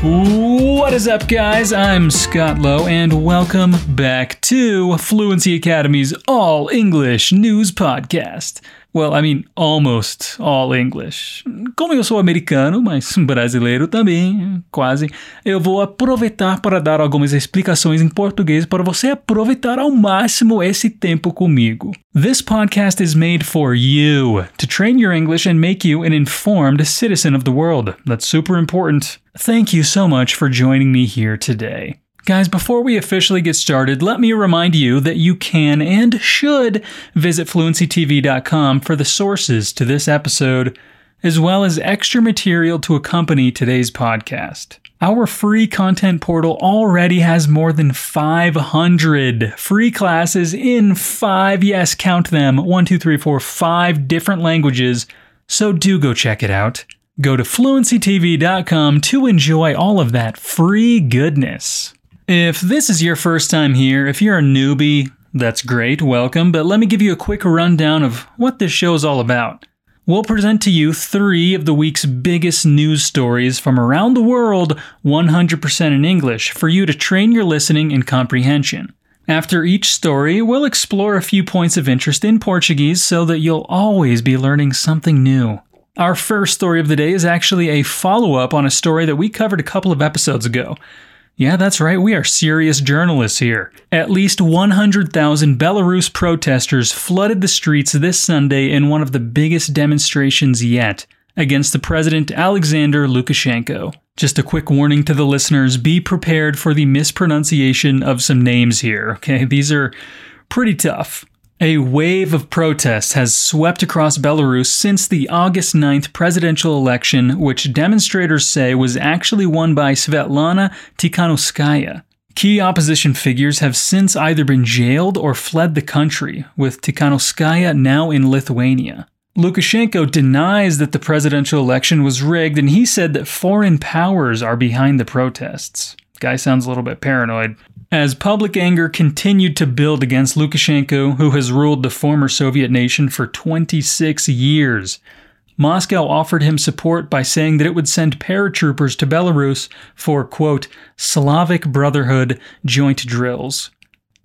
What is up, guys? I'm Scott Lowe, and welcome back to Fluency Academy's All English News Podcast. Well, I mean, almost all English. Como eu sou americano, mas brasileiro também, quase, eu vou aproveitar para dar algumas explicações em português para você aproveitar ao máximo esse tempo comigo. This podcast is made for you to train your English and make you an informed citizen of the world. That's super important. Thank you so much for joining me here today. Guys, before we officially get started, let me remind you that you can and should visit fluencytv.com for the sources to this episode, as well as extra material to accompany today's podcast. Our free content portal already has more than 500 free classes in five, yes, count them, one, two, three, four, five different languages, so do go check it out. Go to fluencytv.com to enjoy all of that free goodness. If this is your first time here, if you're a newbie, that's great, welcome, but let me give you a quick rundown of what this show is all about. We'll present to you three of the week's biggest news stories from around the world, 100% in English, for you to train your listening and comprehension. After each story, we'll explore a few points of interest in Portuguese so that you'll always be learning something new. Our first story of the day is actually a follow up on a story that we covered a couple of episodes ago. Yeah, that's right, we are serious journalists here. At least 100,000 Belarus protesters flooded the streets this Sunday in one of the biggest demonstrations yet against the president Alexander Lukashenko. Just a quick warning to the listeners be prepared for the mispronunciation of some names here, okay? These are pretty tough. A wave of protests has swept across Belarus since the August 9th presidential election, which demonstrators say was actually won by Svetlana Tikhanovskaya. Key opposition figures have since either been jailed or fled the country, with Tikhanovskaya now in Lithuania. Lukashenko denies that the presidential election was rigged, and he said that foreign powers are behind the protests. Guy sounds a little bit paranoid. As public anger continued to build against Lukashenko, who has ruled the former Soviet nation for 26 years, Moscow offered him support by saying that it would send paratroopers to Belarus for, quote, Slavic Brotherhood joint drills.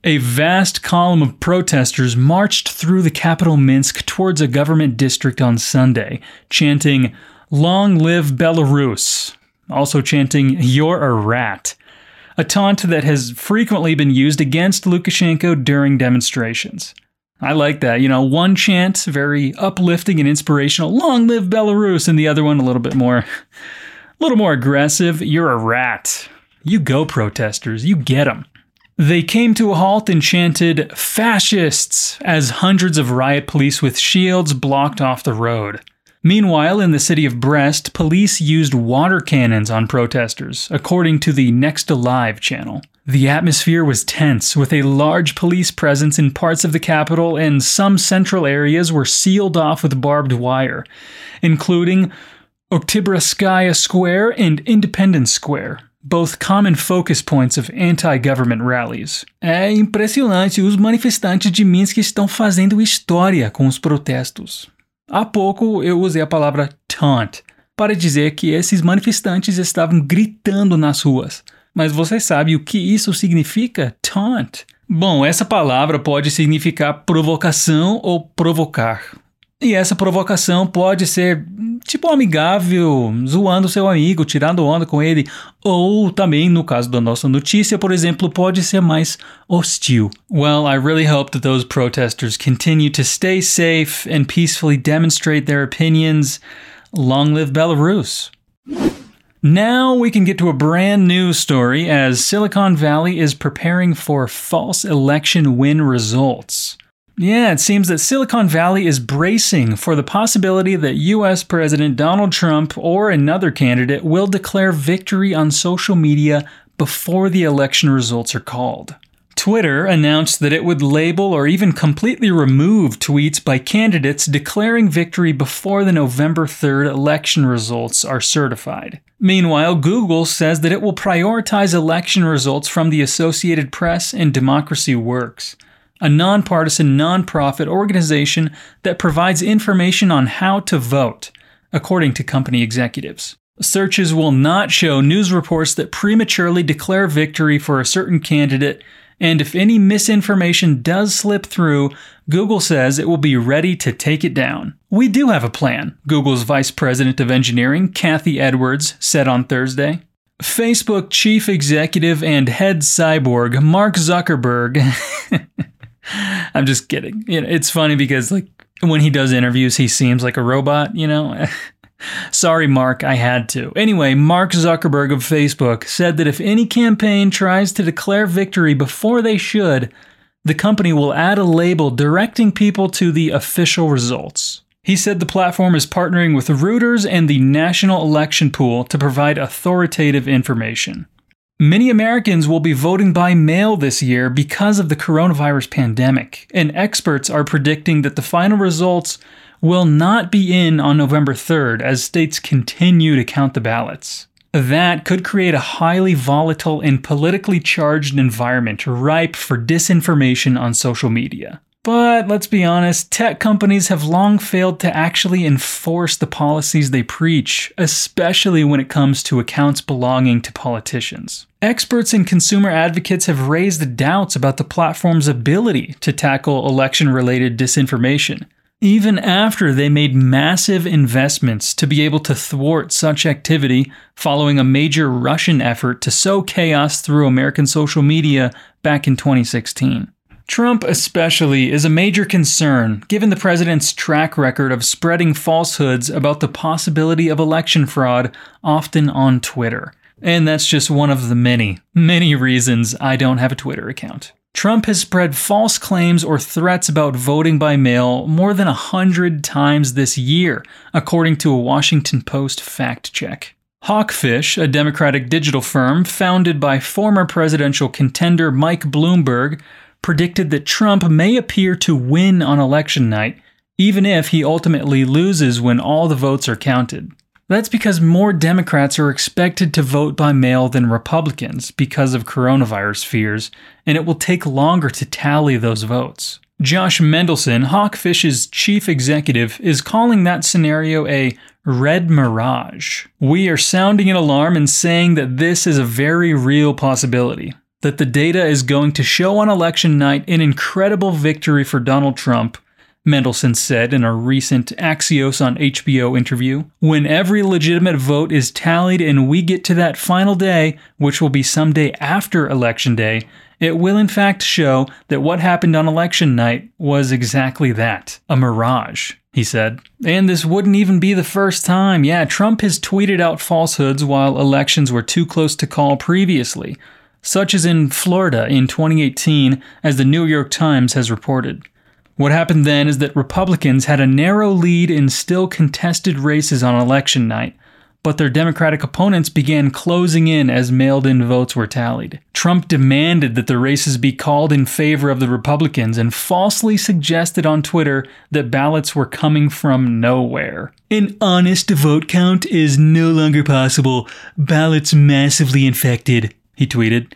A vast column of protesters marched through the capital Minsk towards a government district on Sunday, chanting, Long live Belarus, also chanting, You're a rat a taunt that has frequently been used against Lukashenko during demonstrations. I like that. You know, one chant, very uplifting and inspirational, long live Belarus, and the other one a little bit more, a little more aggressive, you're a rat. You go, protesters, you get them. They came to a halt and chanted, fascists, as hundreds of riot police with shields blocked off the road. Meanwhile, in the city of Brest, police used water cannons on protesters, according to the Nexta Live channel. The atmosphere was tense, with a large police presence in parts of the capital, and some central areas were sealed off with barbed wire, including Oktyabrskaya Square and Independence Square, both common focus points of anti-government rallies. É impressionante, os manifestantes de Minsk estão fazendo história com os protestos. Há pouco eu usei a palavra taunt para dizer que esses manifestantes estavam gritando nas ruas. Mas você sabe o que isso significa? Taunt. Bom, essa palavra pode significar provocação ou provocar. E essa provocação pode ser tipo amigável, zoando seu amigo, tirando onda com ele, ou também, no caso da nossa notícia, por exemplo, pode ser mais hostil. Well, I really hope that those protesters continue to stay safe and peacefully demonstrate their opinions. Long live Belarus. Now we can get to a brand new story as Silicon Valley is preparing for false election win results. Yeah, it seems that Silicon Valley is bracing for the possibility that US President Donald Trump or another candidate will declare victory on social media before the election results are called. Twitter announced that it would label or even completely remove tweets by candidates declaring victory before the November 3rd election results are certified. Meanwhile, Google says that it will prioritize election results from the Associated Press and Democracy Works a nonpartisan nonprofit organization that provides information on how to vote, according to company executives. Searches will not show news reports that prematurely declare victory for a certain candidate, and if any misinformation does slip through, Google says it will be ready to take it down. We do have a plan, Google's Vice President of Engineering, Cathy Edwards, said on Thursday. Facebook chief executive and head cyborg Mark Zuckerberg. I'm just kidding. It's funny because like when he does interviews, he seems like a robot, you know? Sorry, Mark, I had to. Anyway, Mark Zuckerberg of Facebook said that if any campaign tries to declare victory before they should, the company will add a label directing people to the official results. He said the platform is partnering with Reuters and the National Election Pool to provide authoritative information. Many Americans will be voting by mail this year because of the coronavirus pandemic, and experts are predicting that the final results will not be in on November 3rd as states continue to count the ballots. That could create a highly volatile and politically charged environment ripe for disinformation on social media. But let's be honest, tech companies have long failed to actually enforce the policies they preach, especially when it comes to accounts belonging to politicians. Experts and consumer advocates have raised doubts about the platform's ability to tackle election related disinformation, even after they made massive investments to be able to thwart such activity following a major Russian effort to sow chaos through American social media back in 2016. Trump, especially, is a major concern given the president's track record of spreading falsehoods about the possibility of election fraud, often on Twitter. And that's just one of the many, many reasons I don't have a Twitter account. Trump has spread false claims or threats about voting by mail more than a hundred times this year, according to a Washington Post fact check. Hawkfish, a Democratic digital firm founded by former presidential contender Mike Bloomberg, predicted that Trump may appear to win on election night, even if he ultimately loses when all the votes are counted. That's because more Democrats are expected to vote by mail than Republicans because of coronavirus fears, and it will take longer to tally those votes. Josh Mendelsohn, Hawkfish's chief executive, is calling that scenario a red mirage. We are sounding an alarm and saying that this is a very real possibility that the data is going to show on election night an incredible victory for Donald Trump, Mendelsohn said in a recent Axios on HBO interview. When every legitimate vote is tallied and we get to that final day, which will be someday after Election Day, it will in fact show that what happened on election night was exactly that a mirage, he said. And this wouldn't even be the first time. Yeah, Trump has tweeted out falsehoods while elections were too close to call previously such as in Florida in 2018, as the New York Times has reported. What happened then is that Republicans had a narrow lead in still contested races on election night, but their Democratic opponents began closing in as mailed in votes were tallied. Trump demanded that the races be called in favor of the Republicans and falsely suggested on Twitter that ballots were coming from nowhere. An honest vote count is no longer possible, ballots massively infected he tweeted.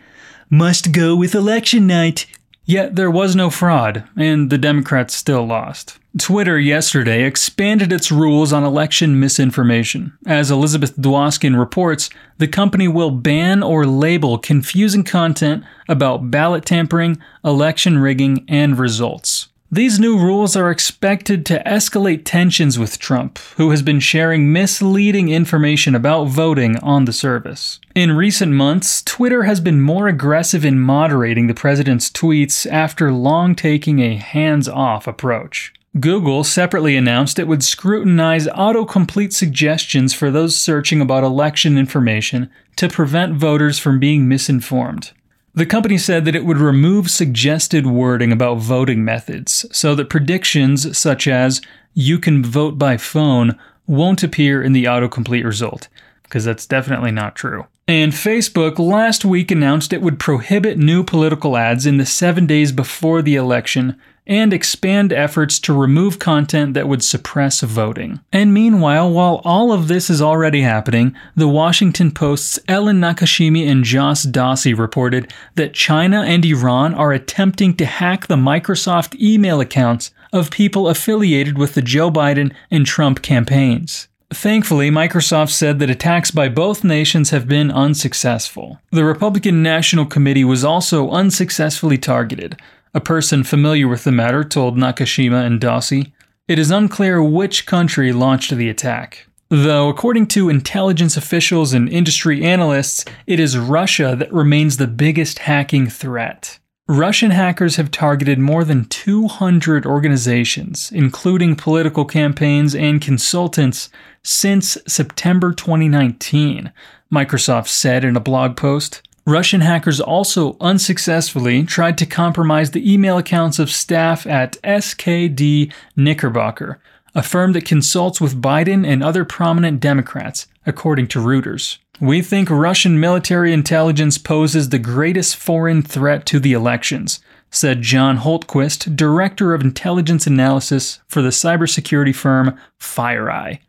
Must go with election night. Yet there was no fraud, and the Democrats still lost. Twitter yesterday expanded its rules on election misinformation. As Elizabeth Dwoskin reports, the company will ban or label confusing content about ballot tampering, election rigging, and results. These new rules are expected to escalate tensions with Trump, who has been sharing misleading information about voting on the service. In recent months, Twitter has been more aggressive in moderating the president's tweets after long taking a hands off approach. Google separately announced it would scrutinize autocomplete suggestions for those searching about election information to prevent voters from being misinformed. The company said that it would remove suggested wording about voting methods so that predictions such as you can vote by phone won't appear in the autocomplete result, because that's definitely not true. And Facebook last week announced it would prohibit new political ads in the seven days before the election and expand efforts to remove content that would suppress voting. And meanwhile, while all of this is already happening, the Washington Post's Ellen Nakashima and Josh Dawsey reported that China and Iran are attempting to hack the Microsoft email accounts of people affiliated with the Joe Biden and Trump campaigns. Thankfully, Microsoft said that attacks by both nations have been unsuccessful. The Republican National Committee was also unsuccessfully targeted. A person familiar with the matter told Nakashima and Dawsey. It is unclear which country launched the attack. Though, according to intelligence officials and industry analysts, it is Russia that remains the biggest hacking threat. Russian hackers have targeted more than 200 organizations, including political campaigns and consultants, since September 2019, Microsoft said in a blog post. Russian hackers also unsuccessfully tried to compromise the email accounts of staff at SKD Knickerbocker, a firm that consults with Biden and other prominent Democrats, according to Reuters. We think Russian military intelligence poses the greatest foreign threat to the elections, said John Hultquist, Director of Intelligence Analysis for the cybersecurity firm FireEye.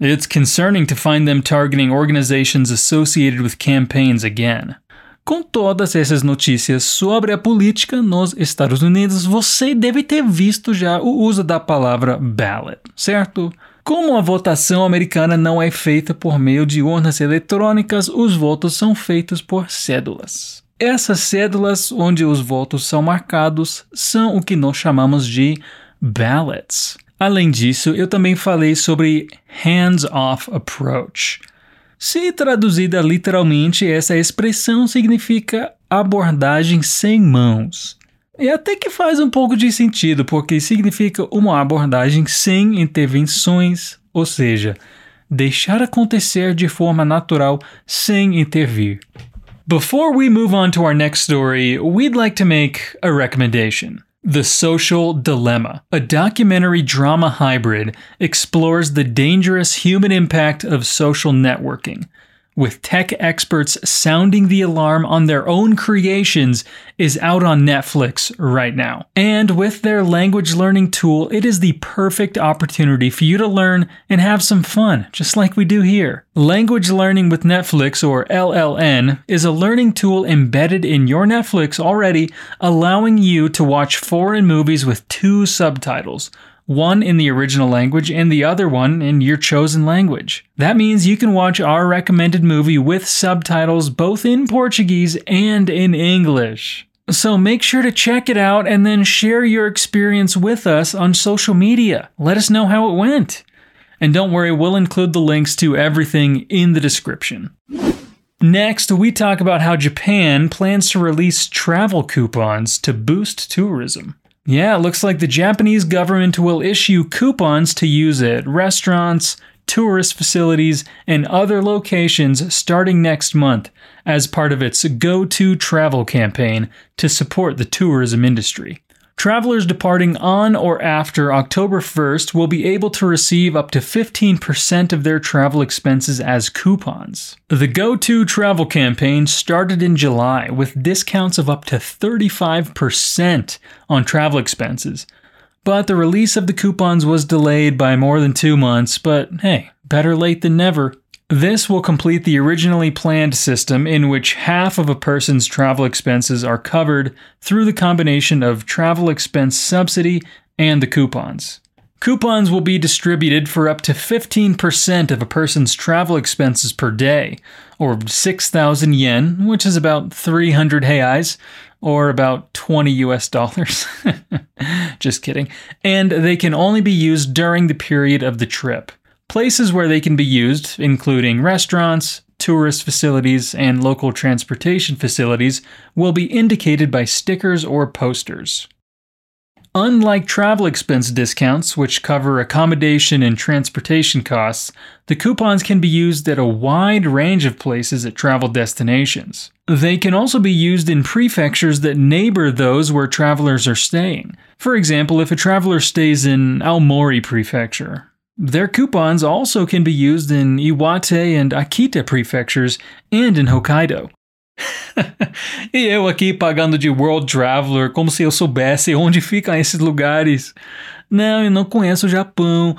It's concerning to find them targeting organizations associated with campaigns again. Com todas essas notícias sobre a política nos Estados Unidos, você deve ter visto já o uso da palavra ballot, certo? Como a votação americana não é feita por meio de urnas eletrônicas, os votos são feitos por cédulas. Essas cédulas, onde os votos são marcados, são o que nós chamamos de ballots. Além disso, eu também falei sobre hands-off approach. Se traduzida literalmente, essa expressão significa abordagem sem mãos. E até que faz um pouco de sentido, porque significa uma abordagem sem intervenções, ou seja, deixar acontecer de forma natural sem intervir. Before we move on to our next story, we'd like to make a recommendation. The Social Dilemma, a documentary drama hybrid, explores the dangerous human impact of social networking with tech experts sounding the alarm on their own creations, is out on Netflix right now. And with their language learning tool, it is the perfect opportunity for you to learn and have some fun, just like we do here. Language Learning with Netflix, or LLN, is a learning tool embedded in your Netflix already, allowing you to watch foreign movies with two subtitles one in the original language and the other one in your chosen language. That means you can watch our recommended movie with subtitles both in Portuguese and in English. So make sure to check it out and then share your experience with us on social media. Let us know how it went. And don't worry, we'll include the links to everything in the description. Next, we talk about how Japan plans to release travel coupons to boost tourism. Yeah, it looks like the Japanese government will issue coupons to use at restaurants, tourist facilities, and other locations starting next month as part of its Go To Travel campaign to support the tourism industry. Travelers departing on or after October 1st will be able to receive up to 15% of their travel expenses as coupons. The Go To Travel campaign started in July with discounts of up to 35% on travel expenses. But the release of the coupons was delayed by more than two months, but hey, better late than never. This will complete the originally planned system in which half of a person's travel expenses are covered through the combination of travel expense subsidy and the coupons. Coupons will be distributed for up to 15% of a person's travel expenses per day, or 6,000 yen, which is about 300 reais, or about 20 US dollars. Just kidding. And they can only be used during the period of the trip. Places where they can be used, including restaurants, tourist facilities, and local transportation facilities, will be indicated by stickers or posters. Unlike travel expense discounts, which cover accommodation and transportation costs, the coupons can be used at a wide range of places at travel destinations. They can also be used in prefectures that neighbor those where travelers are staying. For example, if a traveler stays in Aomori Prefecture, their coupons also can be used in Iwate and Akita prefectures and in Hokkaido. e eu aqui pagando de World Traveler como se eu soubesse onde ficam esses lugares. Não, eu não conheço o Japão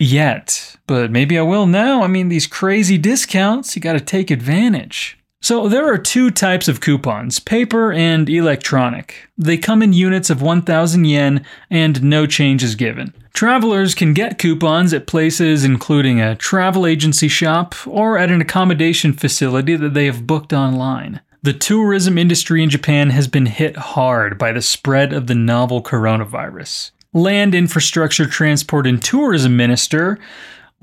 yet, but maybe I will now. I mean, these crazy discounts, you gotta take advantage. So, there are two types of coupons paper and electronic. They come in units of 1,000 yen and no change is given. Travelers can get coupons at places including a travel agency shop or at an accommodation facility that they have booked online. The tourism industry in Japan has been hit hard by the spread of the novel coronavirus. Land Infrastructure, Transport, and Tourism Minister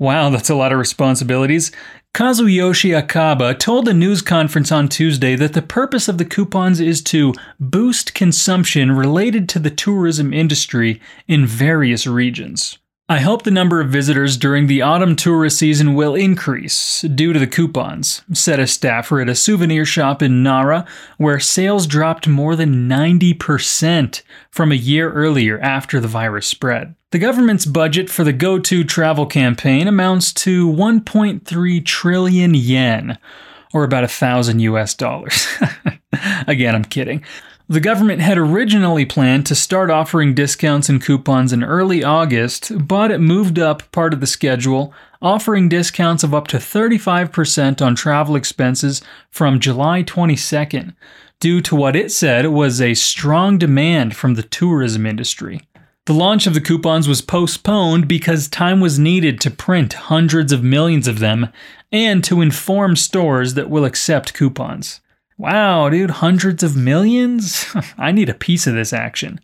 Wow, that's a lot of responsibilities. Kazuyoshi Akaba told a news conference on Tuesday that the purpose of the coupons is to boost consumption related to the tourism industry in various regions. I hope the number of visitors during the autumn tourist season will increase due to the coupons, said a staffer at a souvenir shop in Nara, where sales dropped more than 90% from a year earlier after the virus spread. The government's budget for the Go To travel campaign amounts to 1.3 trillion yen, or about a thousand US dollars. Again, I'm kidding. The government had originally planned to start offering discounts and coupons in early August, but it moved up part of the schedule, offering discounts of up to 35% on travel expenses from July 22nd, due to what it said was a strong demand from the tourism industry. The launch of the coupons was postponed because time was needed to print hundreds of millions of them and to inform stores that will accept coupons. Wow, dude, hundreds of millions? I need a piece of this action.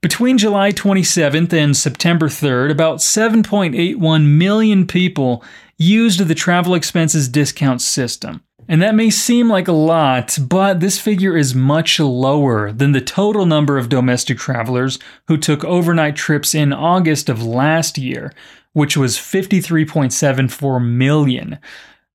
Between July 27th and September 3rd, about 7.81 million people used the travel expenses discount system. And that may seem like a lot, but this figure is much lower than the total number of domestic travelers who took overnight trips in August of last year, which was 53.74 million,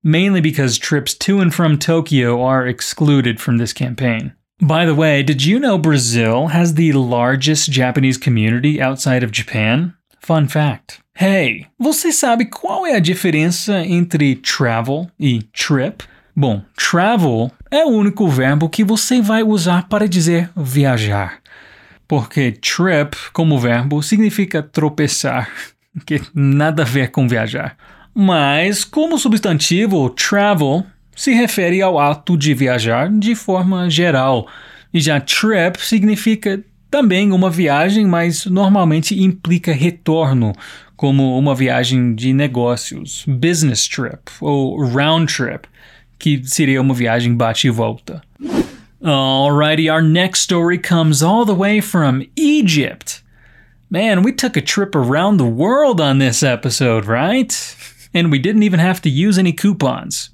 mainly because trips to and from Tokyo are excluded from this campaign. By the way, did you know Brazil has the largest Japanese community outside of Japan? Fun fact. Hey, você sabe qual é a diferença entre travel e trip? Bom, travel é o único verbo que você vai usar para dizer viajar. Porque trip, como verbo, significa tropeçar, que nada a ver com viajar. Mas, como substantivo, travel se refere ao ato de viajar de forma geral, e já trip significa também uma viagem, mas normalmente implica retorno, como uma viagem de negócios, business trip ou round trip que seria uma viagem bate e volta. Alrighty, our next story comes all the way from Egypt. Man, we took a trip around the world on this episode, right? And we didn't even have to use any coupons.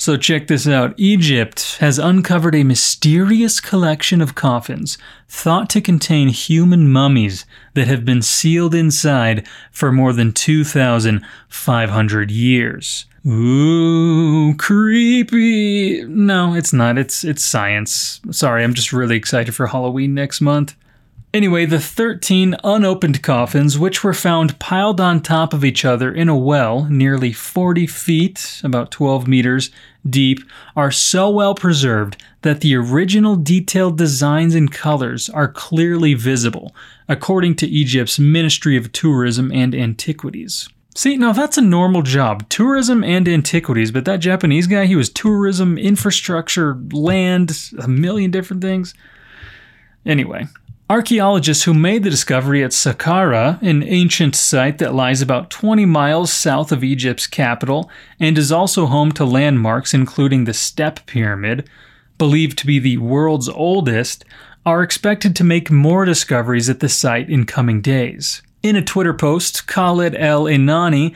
So check this out. Egypt has uncovered a mysterious collection of coffins thought to contain human mummies that have been sealed inside for more than 2,500 years. Ooh, creepy. No, it's not. It's it's science. Sorry, I'm just really excited for Halloween next month. Anyway, the 13 unopened coffins, which were found piled on top of each other in a well nearly 40 feet, about 12 meters, deep, are so well preserved that the original detailed designs and colors are clearly visible, according to Egypt's Ministry of Tourism and Antiquities. See, now that's a normal job tourism and antiquities, but that Japanese guy, he was tourism, infrastructure, land, a million different things. Anyway, archaeologists who made the discovery at Saqqara, an ancient site that lies about 20 miles south of Egypt's capital and is also home to landmarks including the Step Pyramid, believed to be the world's oldest, are expected to make more discoveries at the site in coming days. In a Twitter post, Khaled El-Enany,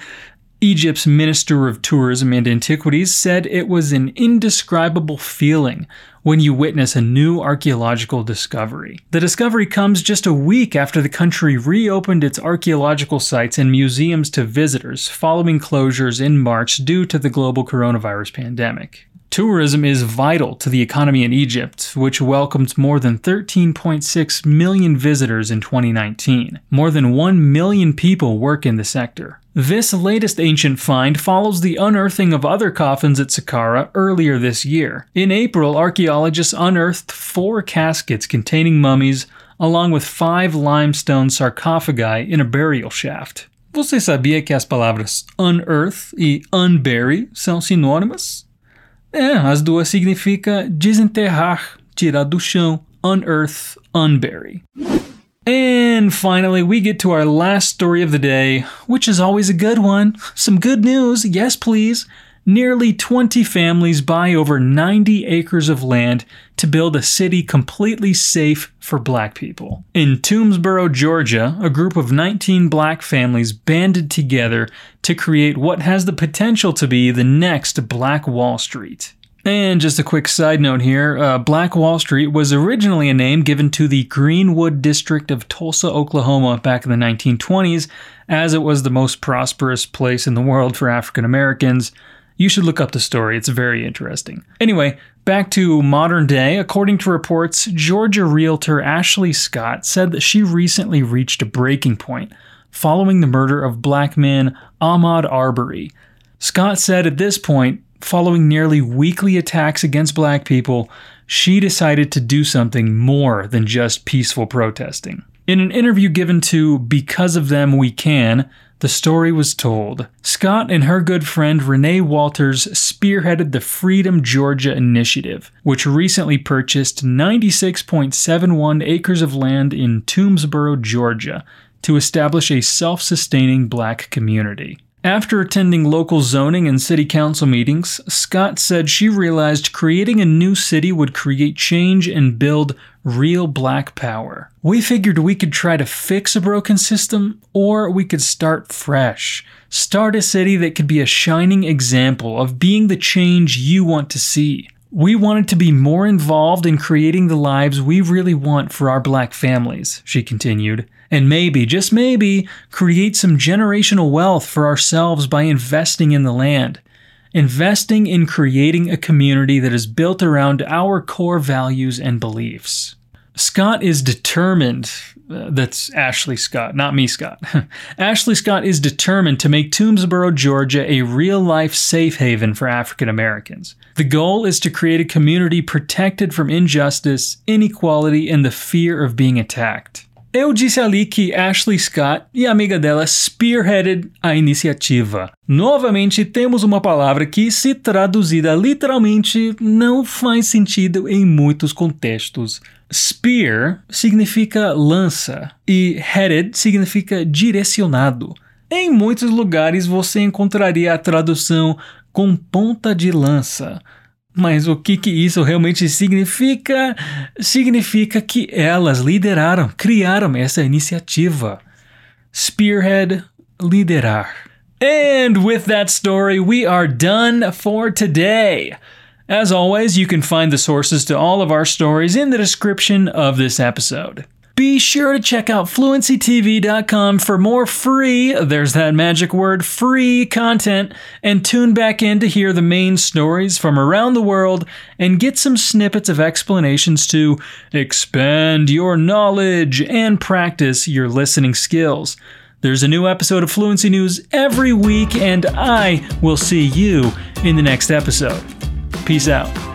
Egypt's Minister of Tourism and Antiquities, said it was an indescribable feeling when you witness a new archaeological discovery. The discovery comes just a week after the country reopened its archaeological sites and museums to visitors following closures in March due to the global coronavirus pandemic. Tourism is vital to the economy in Egypt, which welcomed more than 13.6 million visitors in 2019. More than 1 million people work in the sector. This latest ancient find follows the unearthing of other coffins at Saqqara earlier this year. In April, archaeologists unearthed four caskets containing mummies, along with five limestone sarcophagi in a burial shaft. Você sabia que as palavras unearth e unbury são sinônimas? É, as duas significa desenterrar, tirar do chão, unearth, unbury. And finally, we get to our last story of the day, which is always a good one. Some good news, yes, please. Nearly 20 families buy over 90 acres of land to build a city completely safe for black people. In Toomsboro, Georgia, a group of 19 black families banded together to create what has the potential to be the next Black Wall Street. And just a quick side note here uh, Black Wall Street was originally a name given to the Greenwood district of Tulsa, Oklahoma back in the 1920s, as it was the most prosperous place in the world for African Americans. You should look up the story, it's very interesting. Anyway, back to modern day. According to reports, Georgia realtor Ashley Scott said that she recently reached a breaking point following the murder of black man Ahmaud Arbery. Scott said at this point, following nearly weekly attacks against black people, she decided to do something more than just peaceful protesting. In an interview given to Because of Them We Can, the story was told. Scott and her good friend Renee Walters spearheaded the Freedom Georgia Initiative, which recently purchased 96.71 acres of land in Toomsboro, Georgia, to establish a self sustaining black community. After attending local zoning and city council meetings, Scott said she realized creating a new city would create change and build real black power. We figured we could try to fix a broken system, or we could start fresh. Start a city that could be a shining example of being the change you want to see. We wanted to be more involved in creating the lives we really want for our black families, she continued and maybe, just maybe, create some generational wealth for ourselves by investing in the land. Investing in creating a community that is built around our core values and beliefs. Scott is determined. Uh, that's Ashley Scott, not me, Scott. Ashley Scott is determined to make Toomsboro, Georgia a real life safe haven for African Americans. The goal is to create a community protected from injustice, inequality, and the fear of being attacked. Eu disse ali que Ashley Scott e a amiga dela spearheaded a iniciativa. Novamente, temos uma palavra que, se traduzida literalmente, não faz sentido em muitos contextos. Spear significa lança e headed significa direcionado. Em muitos lugares você encontraria a tradução com ponta de lança. Mas o que, que isso realmente significa? Significa que elas lideraram, criaram essa iniciativa. Spearhead, liderar. And with that story, we are done for today. As always, you can find the sources to all of our stories in the description of this episode. Be sure to check out fluencytv.com for more free, there's that magic word, free content, and tune back in to hear the main stories from around the world and get some snippets of explanations to expand your knowledge and practice your listening skills. There's a new episode of Fluency News every week, and I will see you in the next episode. Peace out.